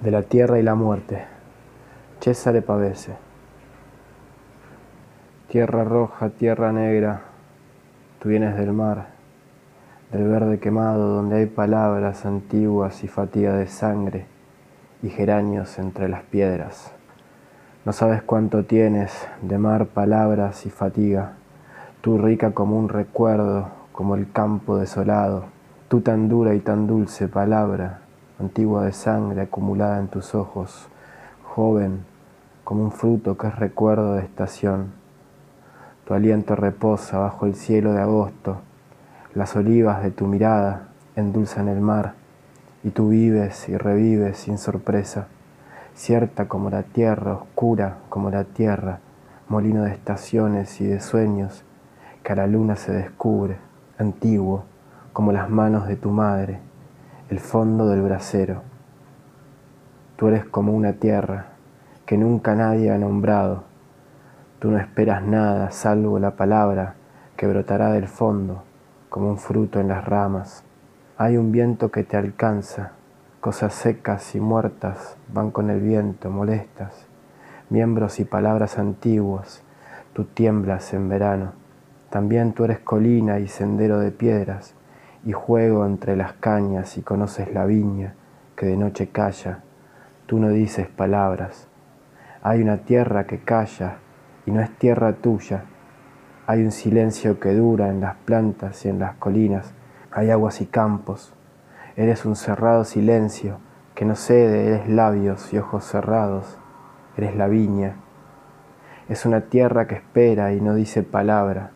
de la tierra y la muerte. Cesare Pavese. Tierra roja, tierra negra, tú vienes del mar, del verde quemado donde hay palabras antiguas y fatiga de sangre y geranios entre las piedras. No sabes cuánto tienes de mar, palabras y fatiga, tú rica como un recuerdo, como el campo desolado, tú tan dura y tan dulce palabra antigua de sangre acumulada en tus ojos, joven como un fruto que es recuerdo de estación. Tu aliento reposa bajo el cielo de agosto, las olivas de tu mirada endulzan el mar, y tú vives y revives sin sorpresa, cierta como la tierra, oscura como la tierra, molino de estaciones y de sueños, que a la luna se descubre, antiguo como las manos de tu madre el fondo del brasero. Tú eres como una tierra que nunca nadie ha nombrado. Tú no esperas nada salvo la palabra que brotará del fondo como un fruto en las ramas. Hay un viento que te alcanza, cosas secas y muertas van con el viento, molestas, miembros y palabras antiguos, tú tiemblas en verano. También tú eres colina y sendero de piedras, y juego entre las cañas y conoces la viña que de noche calla, tú no dices palabras. Hay una tierra que calla y no es tierra tuya. Hay un silencio que dura en las plantas y en las colinas. Hay aguas y campos. Eres un cerrado silencio que no cede, eres labios y ojos cerrados. Eres la viña. Es una tierra que espera y no dice palabra.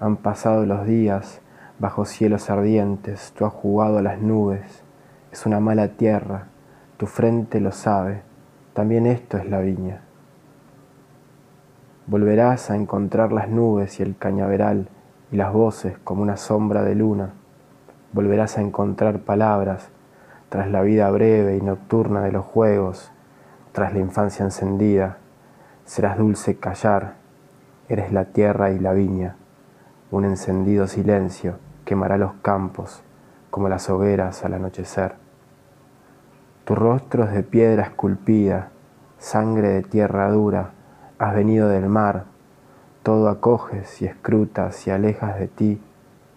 Han pasado los días Bajo cielos ardientes tú has jugado a las nubes, es una mala tierra, tu frente lo sabe, también esto es la viña. Volverás a encontrar las nubes y el cañaveral y las voces como una sombra de luna. Volverás a encontrar palabras tras la vida breve y nocturna de los juegos, tras la infancia encendida. Serás dulce callar, eres la tierra y la viña, un encendido silencio quemará los campos como las hogueras al anochecer. Tu rostro es de piedra esculpida, sangre de tierra dura, has venido del mar, todo acoges y escrutas y alejas de ti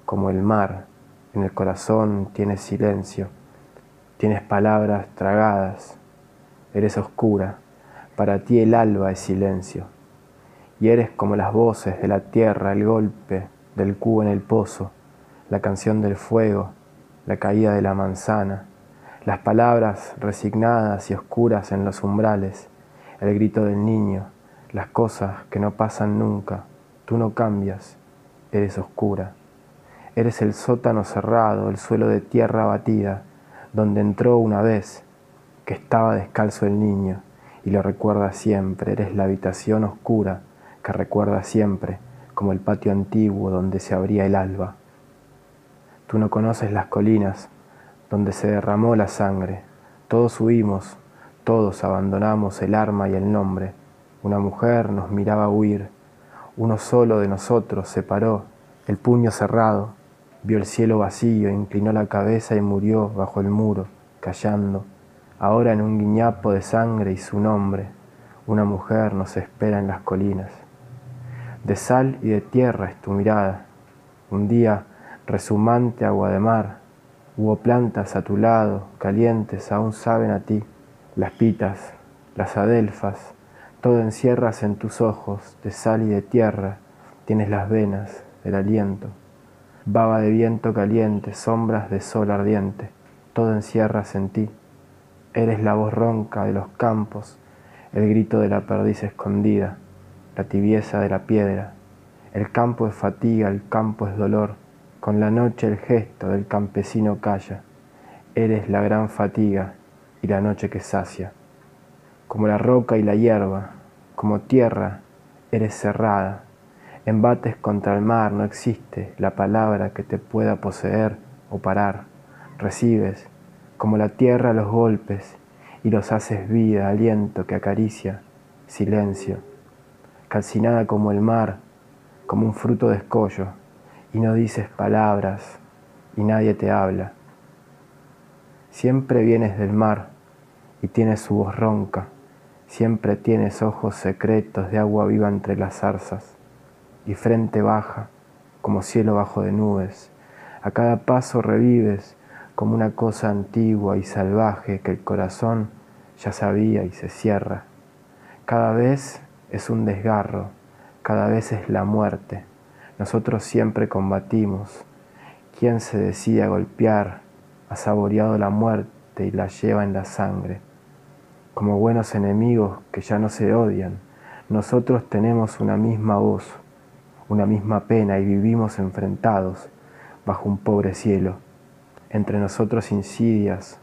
como el mar, en el corazón tienes silencio, tienes palabras tragadas, eres oscura, para ti el alba es silencio, y eres como las voces de la tierra, el golpe del cubo en el pozo, la canción del fuego, la caída de la manzana, las palabras resignadas y oscuras en los umbrales, el grito del niño, las cosas que no pasan nunca, tú no cambias, eres oscura. Eres el sótano cerrado, el suelo de tierra batida, donde entró una vez que estaba descalzo el niño y lo recuerda siempre, eres la habitación oscura que recuerda siempre como el patio antiguo donde se abría el alba. Tú no conoces las colinas donde se derramó la sangre. Todos huimos, todos abandonamos el arma y el nombre. Una mujer nos miraba huir. Uno solo de nosotros se paró, el puño cerrado, vio el cielo vacío, inclinó la cabeza y murió bajo el muro, callando. Ahora en un guiñapo de sangre y su nombre, una mujer nos espera en las colinas. De sal y de tierra es tu mirada. Un día resumante agua de mar, hubo plantas a tu lado, calientes aún saben a ti, las pitas, las adelfas, todo encierras en tus ojos de sal y de tierra, tienes las venas, el aliento, baba de viento caliente, sombras de sol ardiente, todo encierras en ti, eres la voz ronca de los campos, el grito de la perdiz escondida, la tibieza de la piedra, el campo es fatiga, el campo es dolor, con la noche el gesto del campesino calla, eres la gran fatiga y la noche que sacia. Como la roca y la hierba, como tierra, eres cerrada. Embates contra el mar, no existe la palabra que te pueda poseer o parar. Recibes, como la tierra, los golpes y los haces vida, aliento que acaricia, silencio. Calcinada como el mar, como un fruto de escollo y no dices palabras y nadie te habla. Siempre vienes del mar y tienes su voz ronca, siempre tienes ojos secretos de agua viva entre las zarzas, y frente baja, como cielo bajo de nubes. A cada paso revives como una cosa antigua y salvaje que el corazón ya sabía y se cierra. Cada vez es un desgarro, cada vez es la muerte. Nosotros siempre combatimos. Quien se decide a golpear ha saboreado la muerte y la lleva en la sangre. Como buenos enemigos que ya no se odian, nosotros tenemos una misma voz, una misma pena y vivimos enfrentados bajo un pobre cielo. Entre nosotros insidias,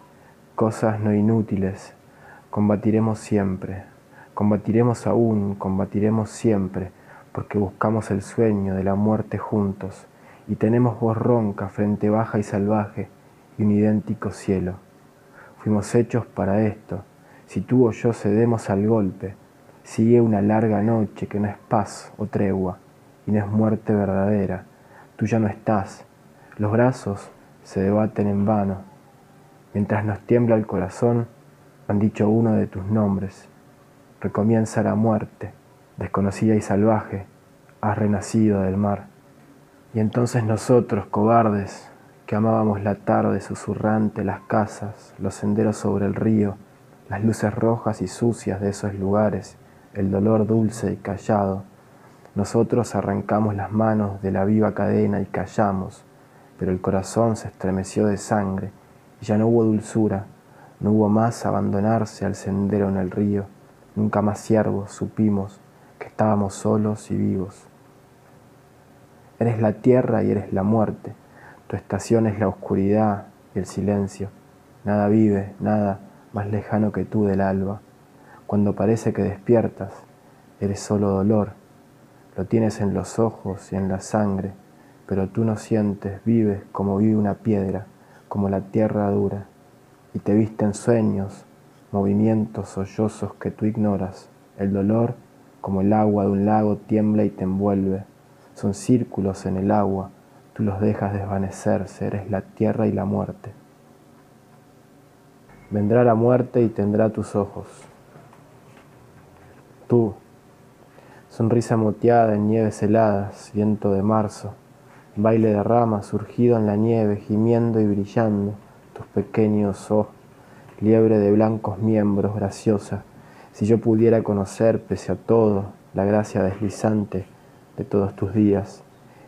cosas no inútiles, combatiremos siempre, combatiremos aún, combatiremos siempre, porque buscamos el sueño de la muerte juntos y tenemos voz ronca, frente baja y salvaje y un idéntico cielo. Fuimos hechos para esto. Si tú o yo cedemos al golpe, sigue una larga noche que no es paz o tregua y no es muerte verdadera. Tú ya no estás. Los brazos se debaten en vano. Mientras nos tiembla el corazón, han dicho uno de tus nombres. Recomienza la muerte, desconocida y salvaje, has renacido del mar. Y entonces nosotros, cobardes, que amábamos la tarde susurrante, las casas, los senderos sobre el río, las luces rojas y sucias de esos lugares, el dolor dulce y callado, nosotros arrancamos las manos de la viva cadena y callamos, pero el corazón se estremeció de sangre y ya no hubo dulzura, no hubo más abandonarse al sendero en el río, nunca más siervos supimos que estábamos solos y vivos. Eres la tierra y eres la muerte, tu estación es la oscuridad y el silencio, nada vive, nada más lejano que tú del alba. Cuando parece que despiertas, eres solo dolor lo tienes en los ojos y en la sangre, pero tú no sientes, vives como vive una piedra, como la tierra dura, y te visten sueños, movimientos sollozos que tú ignoras. El dolor, como el agua de un lago, tiembla y te envuelve. Son círculos en el agua, tú los dejas desvanecerse, eres la tierra y la muerte. Vendrá la muerte y tendrá tus ojos. Tú, sonrisa moteada en nieves heladas, viento de marzo, baile de ramas surgido en la nieve, gimiendo y brillando, tus pequeños ojos, liebre de blancos miembros, graciosa, si yo pudiera conocer, pese a todo, la gracia deslizante de todos tus días,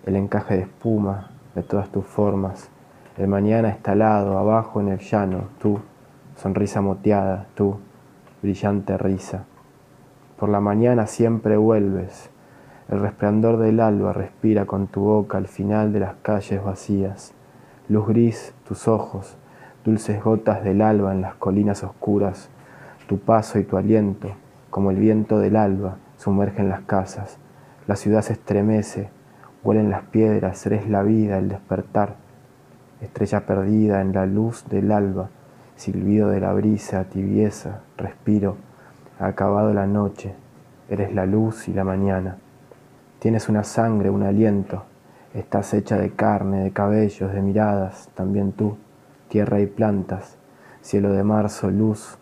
el encaje de espuma de todas tus formas, el mañana estalado abajo en el llano, tú, sonrisa moteada, tú, brillante risa. Por la mañana siempre vuelves. El resplandor del alba respira con tu boca al final de las calles vacías. Luz gris, tus ojos, dulces gotas del alba en las colinas oscuras. Tu paso y tu aliento, como el viento del alba, sumergen las casas. La ciudad se estremece, huelen las piedras, eres la vida, el despertar. Estrella perdida en la luz del alba, silbido de la brisa, tibieza, respiro ha acabado la noche, eres la luz y la mañana. Tienes una sangre, un aliento, estás hecha de carne, de cabellos, de miradas, también tú, tierra y plantas, cielo de marzo, luz,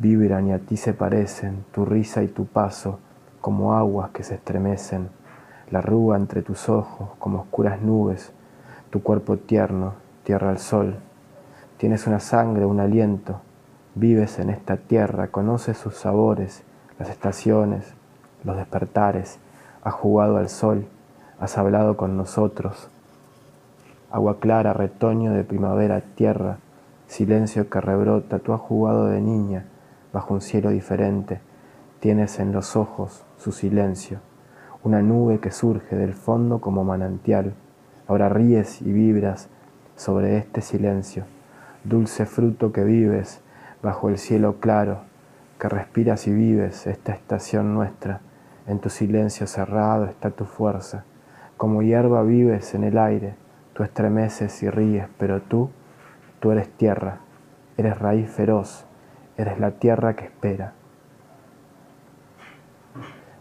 vibran y a ti se parecen, tu risa y tu paso, como aguas que se estremecen, la arruga entre tus ojos, como oscuras nubes, tu cuerpo tierno, tierra al sol. Tienes una sangre, un aliento, Vives en esta tierra, conoces sus sabores, las estaciones, los despertares, has jugado al sol, has hablado con nosotros. Agua clara, retoño de primavera, tierra, silencio que rebrota, tú has jugado de niña bajo un cielo diferente, tienes en los ojos su silencio, una nube que surge del fondo como manantial, ahora ríes y vibras sobre este silencio, dulce fruto que vives, bajo el cielo claro, que respiras y vives esta estación nuestra, en tu silencio cerrado está tu fuerza, como hierba vives en el aire, tú estremeces y ríes, pero tú, tú eres tierra, eres raíz feroz, eres la tierra que espera.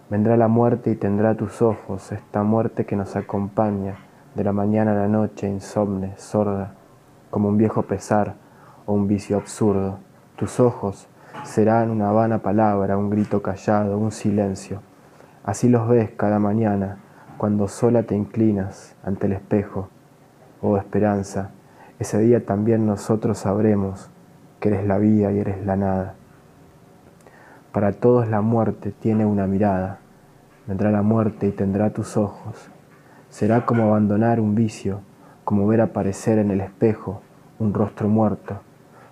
Vendrá la muerte y tendrá tus ojos, esta muerte que nos acompaña de la mañana a la noche, insomne, sorda, como un viejo pesar o un vicio absurdo tus ojos serán una vana palabra, un grito callado, un silencio. Así los ves cada mañana cuando sola te inclinas ante el espejo. Oh esperanza, ese día también nosotros sabremos que eres la vida y eres la nada. Para todos la muerte tiene una mirada. Vendrá la muerte y tendrá tus ojos. Será como abandonar un vicio, como ver aparecer en el espejo un rostro muerto,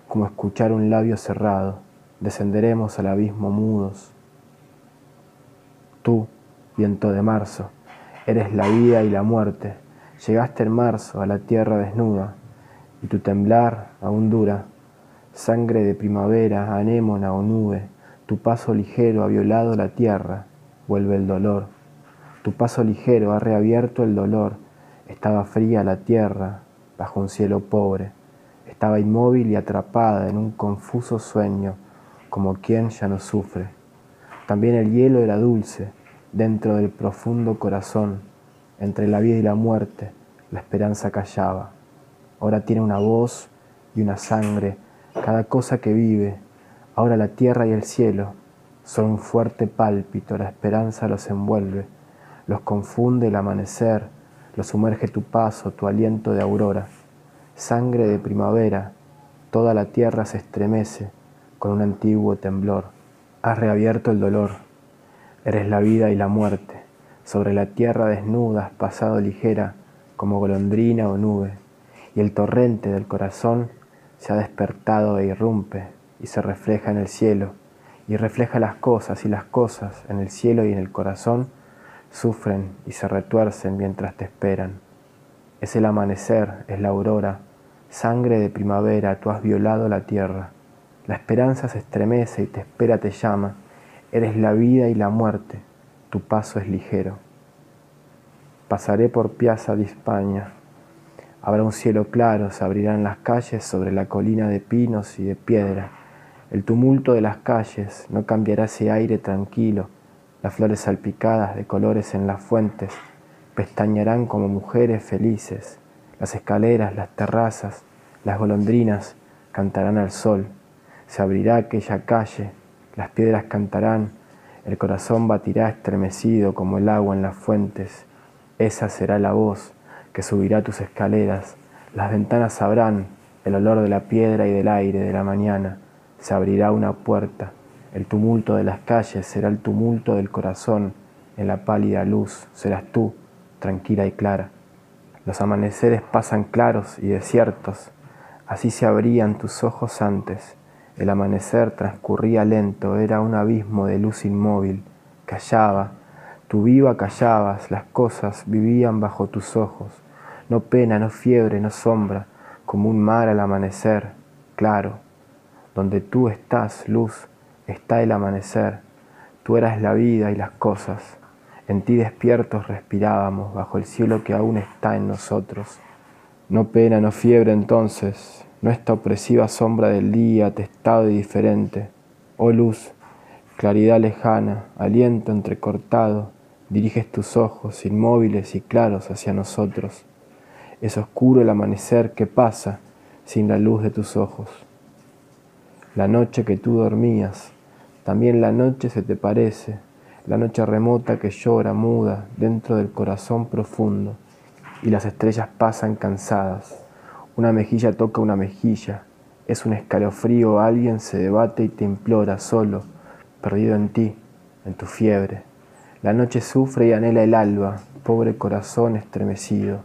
como escuchar un labio cerrado. Descenderemos al abismo mudos. Tú, viento de marzo, eres la vida y la muerte. Llegaste en marzo a la tierra desnuda, y tu temblar aún dura. Sangre de primavera, anémona o nube, tu paso ligero ha violado la tierra, vuelve el dolor. Tu paso ligero ha reabierto el dolor. Estaba fría la tierra bajo un cielo pobre. Estaba inmóvil y atrapada en un confuso sueño, como quien ya no sufre. También el hielo era dulce dentro del profundo corazón. Entre la vida y la muerte, la esperanza callaba. Ahora tiene una voz y una sangre, cada cosa que vive, Ahora la tierra y el cielo son un fuerte pálpito, la esperanza los envuelve, los confunde el amanecer, los sumerge tu paso, tu aliento de aurora. Sangre de primavera, toda la tierra se estremece con un antiguo temblor. Has reabierto el dolor, eres la vida y la muerte. Sobre la tierra desnuda has pasado ligera como golondrina o nube, y el torrente del corazón se ha despertado e irrumpe y se refleja en el cielo, y refleja las cosas, y las cosas en el cielo y en el corazón sufren y se retuercen mientras te esperan. Es el amanecer, es la aurora, sangre de primavera, tú has violado la tierra. La esperanza se estremece y te espera, te llama. Eres la vida y la muerte, tu paso es ligero. Pasaré por Piazza de España. Habrá un cielo claro, se abrirán las calles sobre la colina de pinos y de piedra el tumulto de las calles no cambiará ese aire tranquilo. Las flores salpicadas de colores en las fuentes pestañearán como mujeres felices. Las escaleras, las terrazas, las golondrinas cantarán al sol. Se abrirá aquella calle, las piedras cantarán, el corazón batirá estremecido como el agua en las fuentes. Esa será la voz que subirá tus escaleras. Las ventanas sabrán el olor de la piedra y del aire de la mañana. Se abrirá una puerta, el tumulto de las calles será el tumulto del corazón, en la pálida luz serás tú, tranquila y clara. Los amaneceres pasan claros y desiertos, así se abrían tus ojos antes. El amanecer transcurría lento, era un abismo de luz inmóvil, callaba, tú viva callabas, las cosas vivían bajo tus ojos, no pena, no fiebre, no sombra, como un mar al amanecer, claro, donde tú estás, luz, está el amanecer. Tú eras la vida y las cosas. En ti despiertos respirábamos bajo el cielo que aún está en nosotros. No pena, no fiebre entonces, no esta opresiva sombra del día, atestado y diferente. Oh luz, claridad lejana, aliento entrecortado, diriges tus ojos inmóviles y claros hacia nosotros. Es oscuro el amanecer que pasa sin la luz de tus ojos la noche que tú dormías, también la noche se te parece, la noche remota que llora muda dentro del corazón profundo, y las estrellas pasan cansadas, una mejilla toca una mejilla, es un escalofrío, alguien se debate y te implora solo, perdido en ti, en tu fiebre. La noche sufre y anhela el alba, pobre corazón estremecido,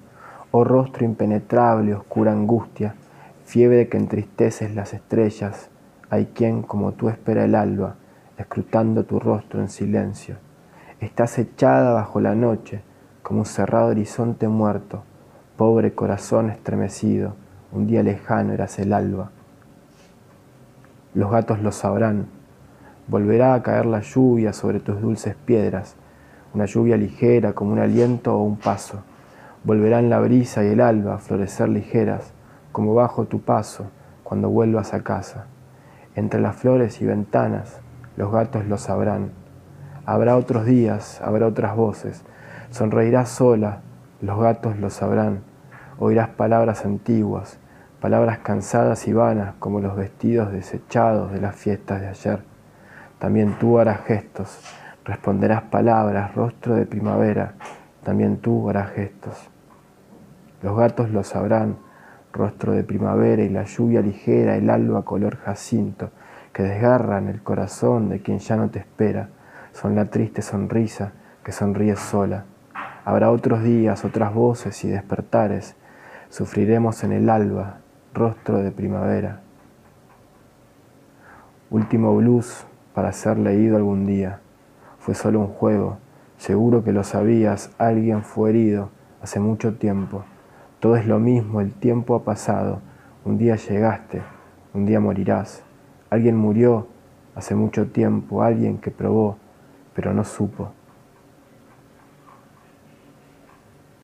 oh rostro impenetrable, oscura angustia, fiebre que entristeces las estrellas, hay quien como tú espera el alba, escrutando tu rostro en silencio. Estás echada bajo la noche, como un cerrado horizonte muerto, pobre corazón estremecido, un día lejano eras el alba. Los gatos lo sabrán, volverá a caer la lluvia sobre tus dulces piedras, una lluvia ligera como un aliento o un paso. Volverán la brisa y el alba a florecer ligeras, como bajo tu paso, cuando vuelvas a casa. Entre las flores y ventanas los gatos lo sabrán. Habrá otros días, habrá otras voces. Sonreirás sola, los gatos lo sabrán. Oirás palabras antiguas, palabras cansadas y vanas como los vestidos desechados de las fiestas de ayer. También tú harás gestos, responderás palabras, rostro de primavera, también tú harás gestos. Los gatos lo sabrán, rostro de primavera y la lluvia ligera, el alba color jacinto, que desgarran el corazón de quien ya no te espera, son la triste sonrisa que sonríe sola. Habrá otros días, otras voces y despertares, sufriremos en el alba, rostro de primavera. Último blues para ser leído algún día. Fue solo un juego, seguro que lo sabías, alguien fue herido hace mucho tiempo. Todo es lo mismo, el tiempo ha pasado. Un día llegaste, un día morirás. Alguien murió hace mucho tiempo, alguien que probó, pero no supo.